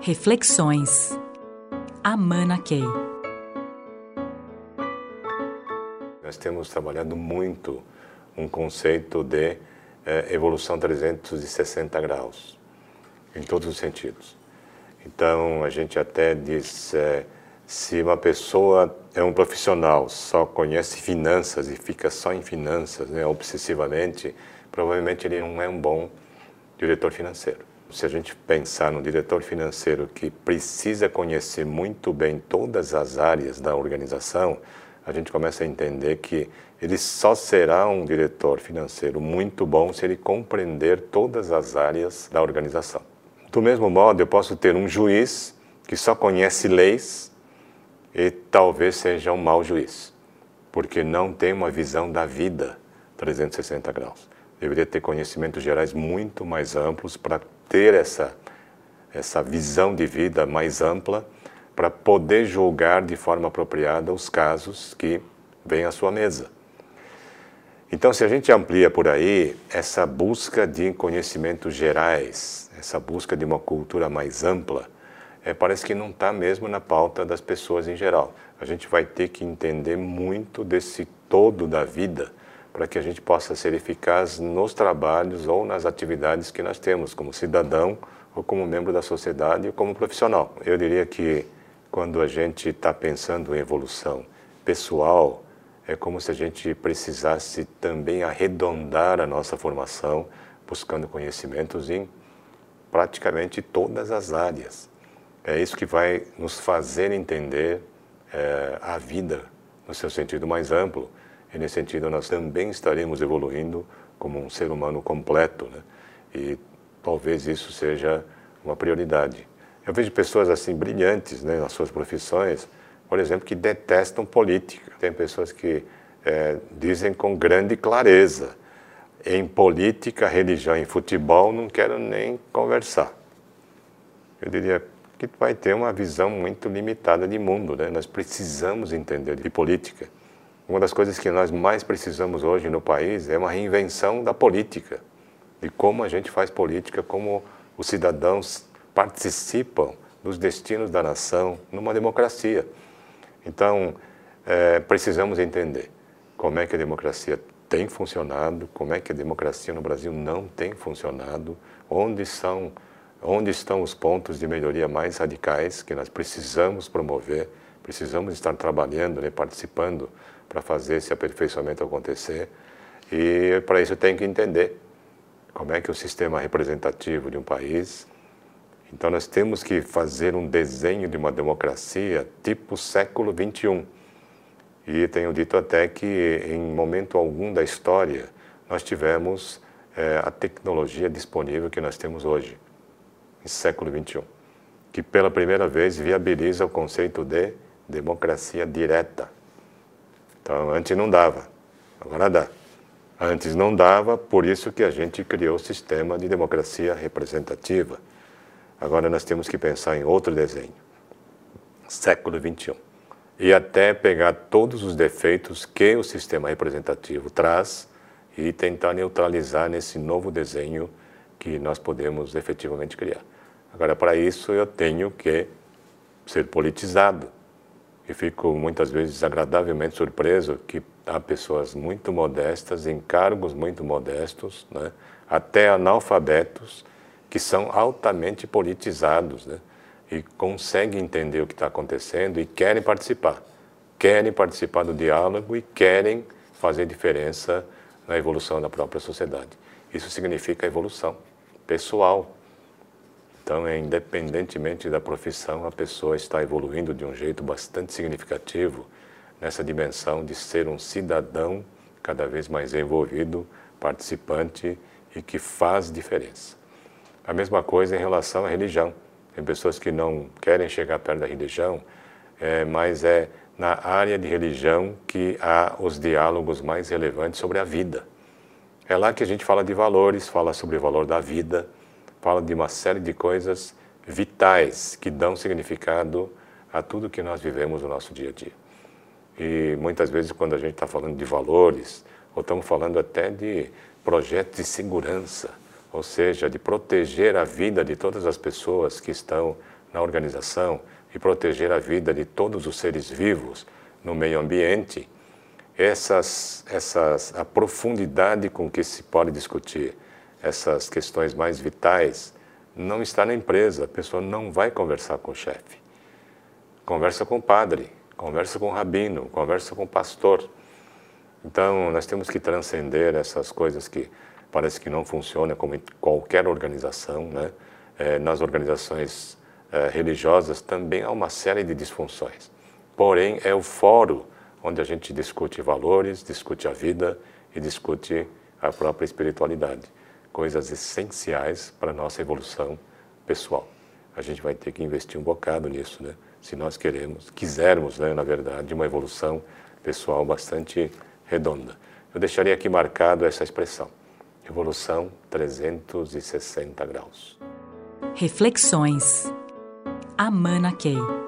Reflexões. Amana Key. Nós temos trabalhado muito um conceito de eh, evolução 360 graus, em todos os sentidos. Então, a gente até diz, eh, se uma pessoa é um profissional, só conhece finanças e fica só em finanças, né, obsessivamente, provavelmente ele não é um bom diretor financeiro. Se a gente pensar no diretor financeiro que precisa conhecer muito bem todas as áreas da organização, a gente começa a entender que ele só será um diretor financeiro muito bom se ele compreender todas as áreas da organização. Do mesmo modo, eu posso ter um juiz que só conhece leis e talvez seja um mau juiz, porque não tem uma visão da vida 360 graus. Deveria ter conhecimentos gerais muito mais amplos para ter essa, essa visão de vida mais ampla, para poder julgar de forma apropriada os casos que vêm à sua mesa. Então, se a gente amplia por aí essa busca de conhecimentos gerais, essa busca de uma cultura mais ampla, é, parece que não está mesmo na pauta das pessoas em geral. A gente vai ter que entender muito desse todo da vida para que a gente possa ser eficaz nos trabalhos ou nas atividades que nós temos, como cidadão ou como membro da sociedade ou como profissional. Eu diria que quando a gente está pensando em evolução pessoal, é como se a gente precisasse também arredondar a nossa formação, buscando conhecimentos em praticamente todas as áreas. É isso que vai nos fazer entender é, a vida no seu sentido mais amplo. E nesse sentido, nós também estaremos evoluindo como um ser humano completo. Né? E talvez isso seja uma prioridade. Eu vejo pessoas assim brilhantes né, nas suas profissões, por exemplo, que detestam política. Tem pessoas que é, dizem com grande clareza: em política, religião e futebol não quero nem conversar. Eu diria que vai ter uma visão muito limitada de mundo. Né? Nós precisamos entender de política. Uma das coisas que nós mais precisamos hoje no país é uma reinvenção da política, de como a gente faz política, como os cidadãos participam dos destinos da nação numa democracia. Então, é, precisamos entender como é que a democracia tem funcionado, como é que a democracia no Brasil não tem funcionado, onde são onde estão os pontos de melhoria mais radicais que nós precisamos promover, precisamos estar trabalhando, né, participando para fazer esse aperfeiçoamento acontecer. E para isso tem que entender como é que o sistema representativo de um país então nós temos que fazer um desenho de uma democracia tipo século 21. E tenho dito até que em momento algum da história nós tivemos é, a tecnologia disponível que nós temos hoje, em século 21, que pela primeira vez viabiliza o conceito de democracia direta. Então antes não dava, agora dá. Antes não dava, por isso que a gente criou o sistema de democracia representativa. Agora nós temos que pensar em outro desenho, século 21, e até pegar todos os defeitos que o sistema representativo traz e tentar neutralizar nesse novo desenho que nós podemos efetivamente criar. Agora, para isso, eu tenho que ser politizado. E fico muitas vezes desagradavelmente surpreso que há pessoas muito modestas, em cargos muito modestos, né, até analfabetos, que são altamente politizados né? e conseguem entender o que está acontecendo e querem participar. Querem participar do diálogo e querem fazer diferença na evolução da própria sociedade. Isso significa evolução pessoal. Então, é, independentemente da profissão, a pessoa está evoluindo de um jeito bastante significativo nessa dimensão de ser um cidadão cada vez mais envolvido, participante e que faz diferença. A mesma coisa em relação à religião. Tem pessoas que não querem chegar perto da religião, é, mas é na área de religião que há os diálogos mais relevantes sobre a vida. É lá que a gente fala de valores, fala sobre o valor da vida, fala de uma série de coisas vitais que dão significado a tudo que nós vivemos no nosso dia a dia. E muitas vezes, quando a gente está falando de valores, ou estamos falando até de projetos de segurança, ou seja, de proteger a vida de todas as pessoas que estão na organização e proteger a vida de todos os seres vivos no meio ambiente, essas, essas, a profundidade com que se pode discutir essas questões mais vitais não está na empresa. A pessoa não vai conversar com o chefe. Conversa com o padre, conversa com o rabino, conversa com o pastor. Então, nós temos que transcender essas coisas que parece que não funcionam como em qualquer organização, né? É, nas organizações é, religiosas também há uma série de disfunções. Porém, é o fórum onde a gente discute valores, discute a vida e discute a própria espiritualidade coisas essenciais para a nossa evolução pessoal. A gente vai ter que investir um bocado nisso, né? Se nós queremos, quisermos, né, na verdade, uma evolução pessoal bastante redonda. Eu deixaria aqui marcado essa expressão: evolução 360 graus. Reflexões. Amana Key.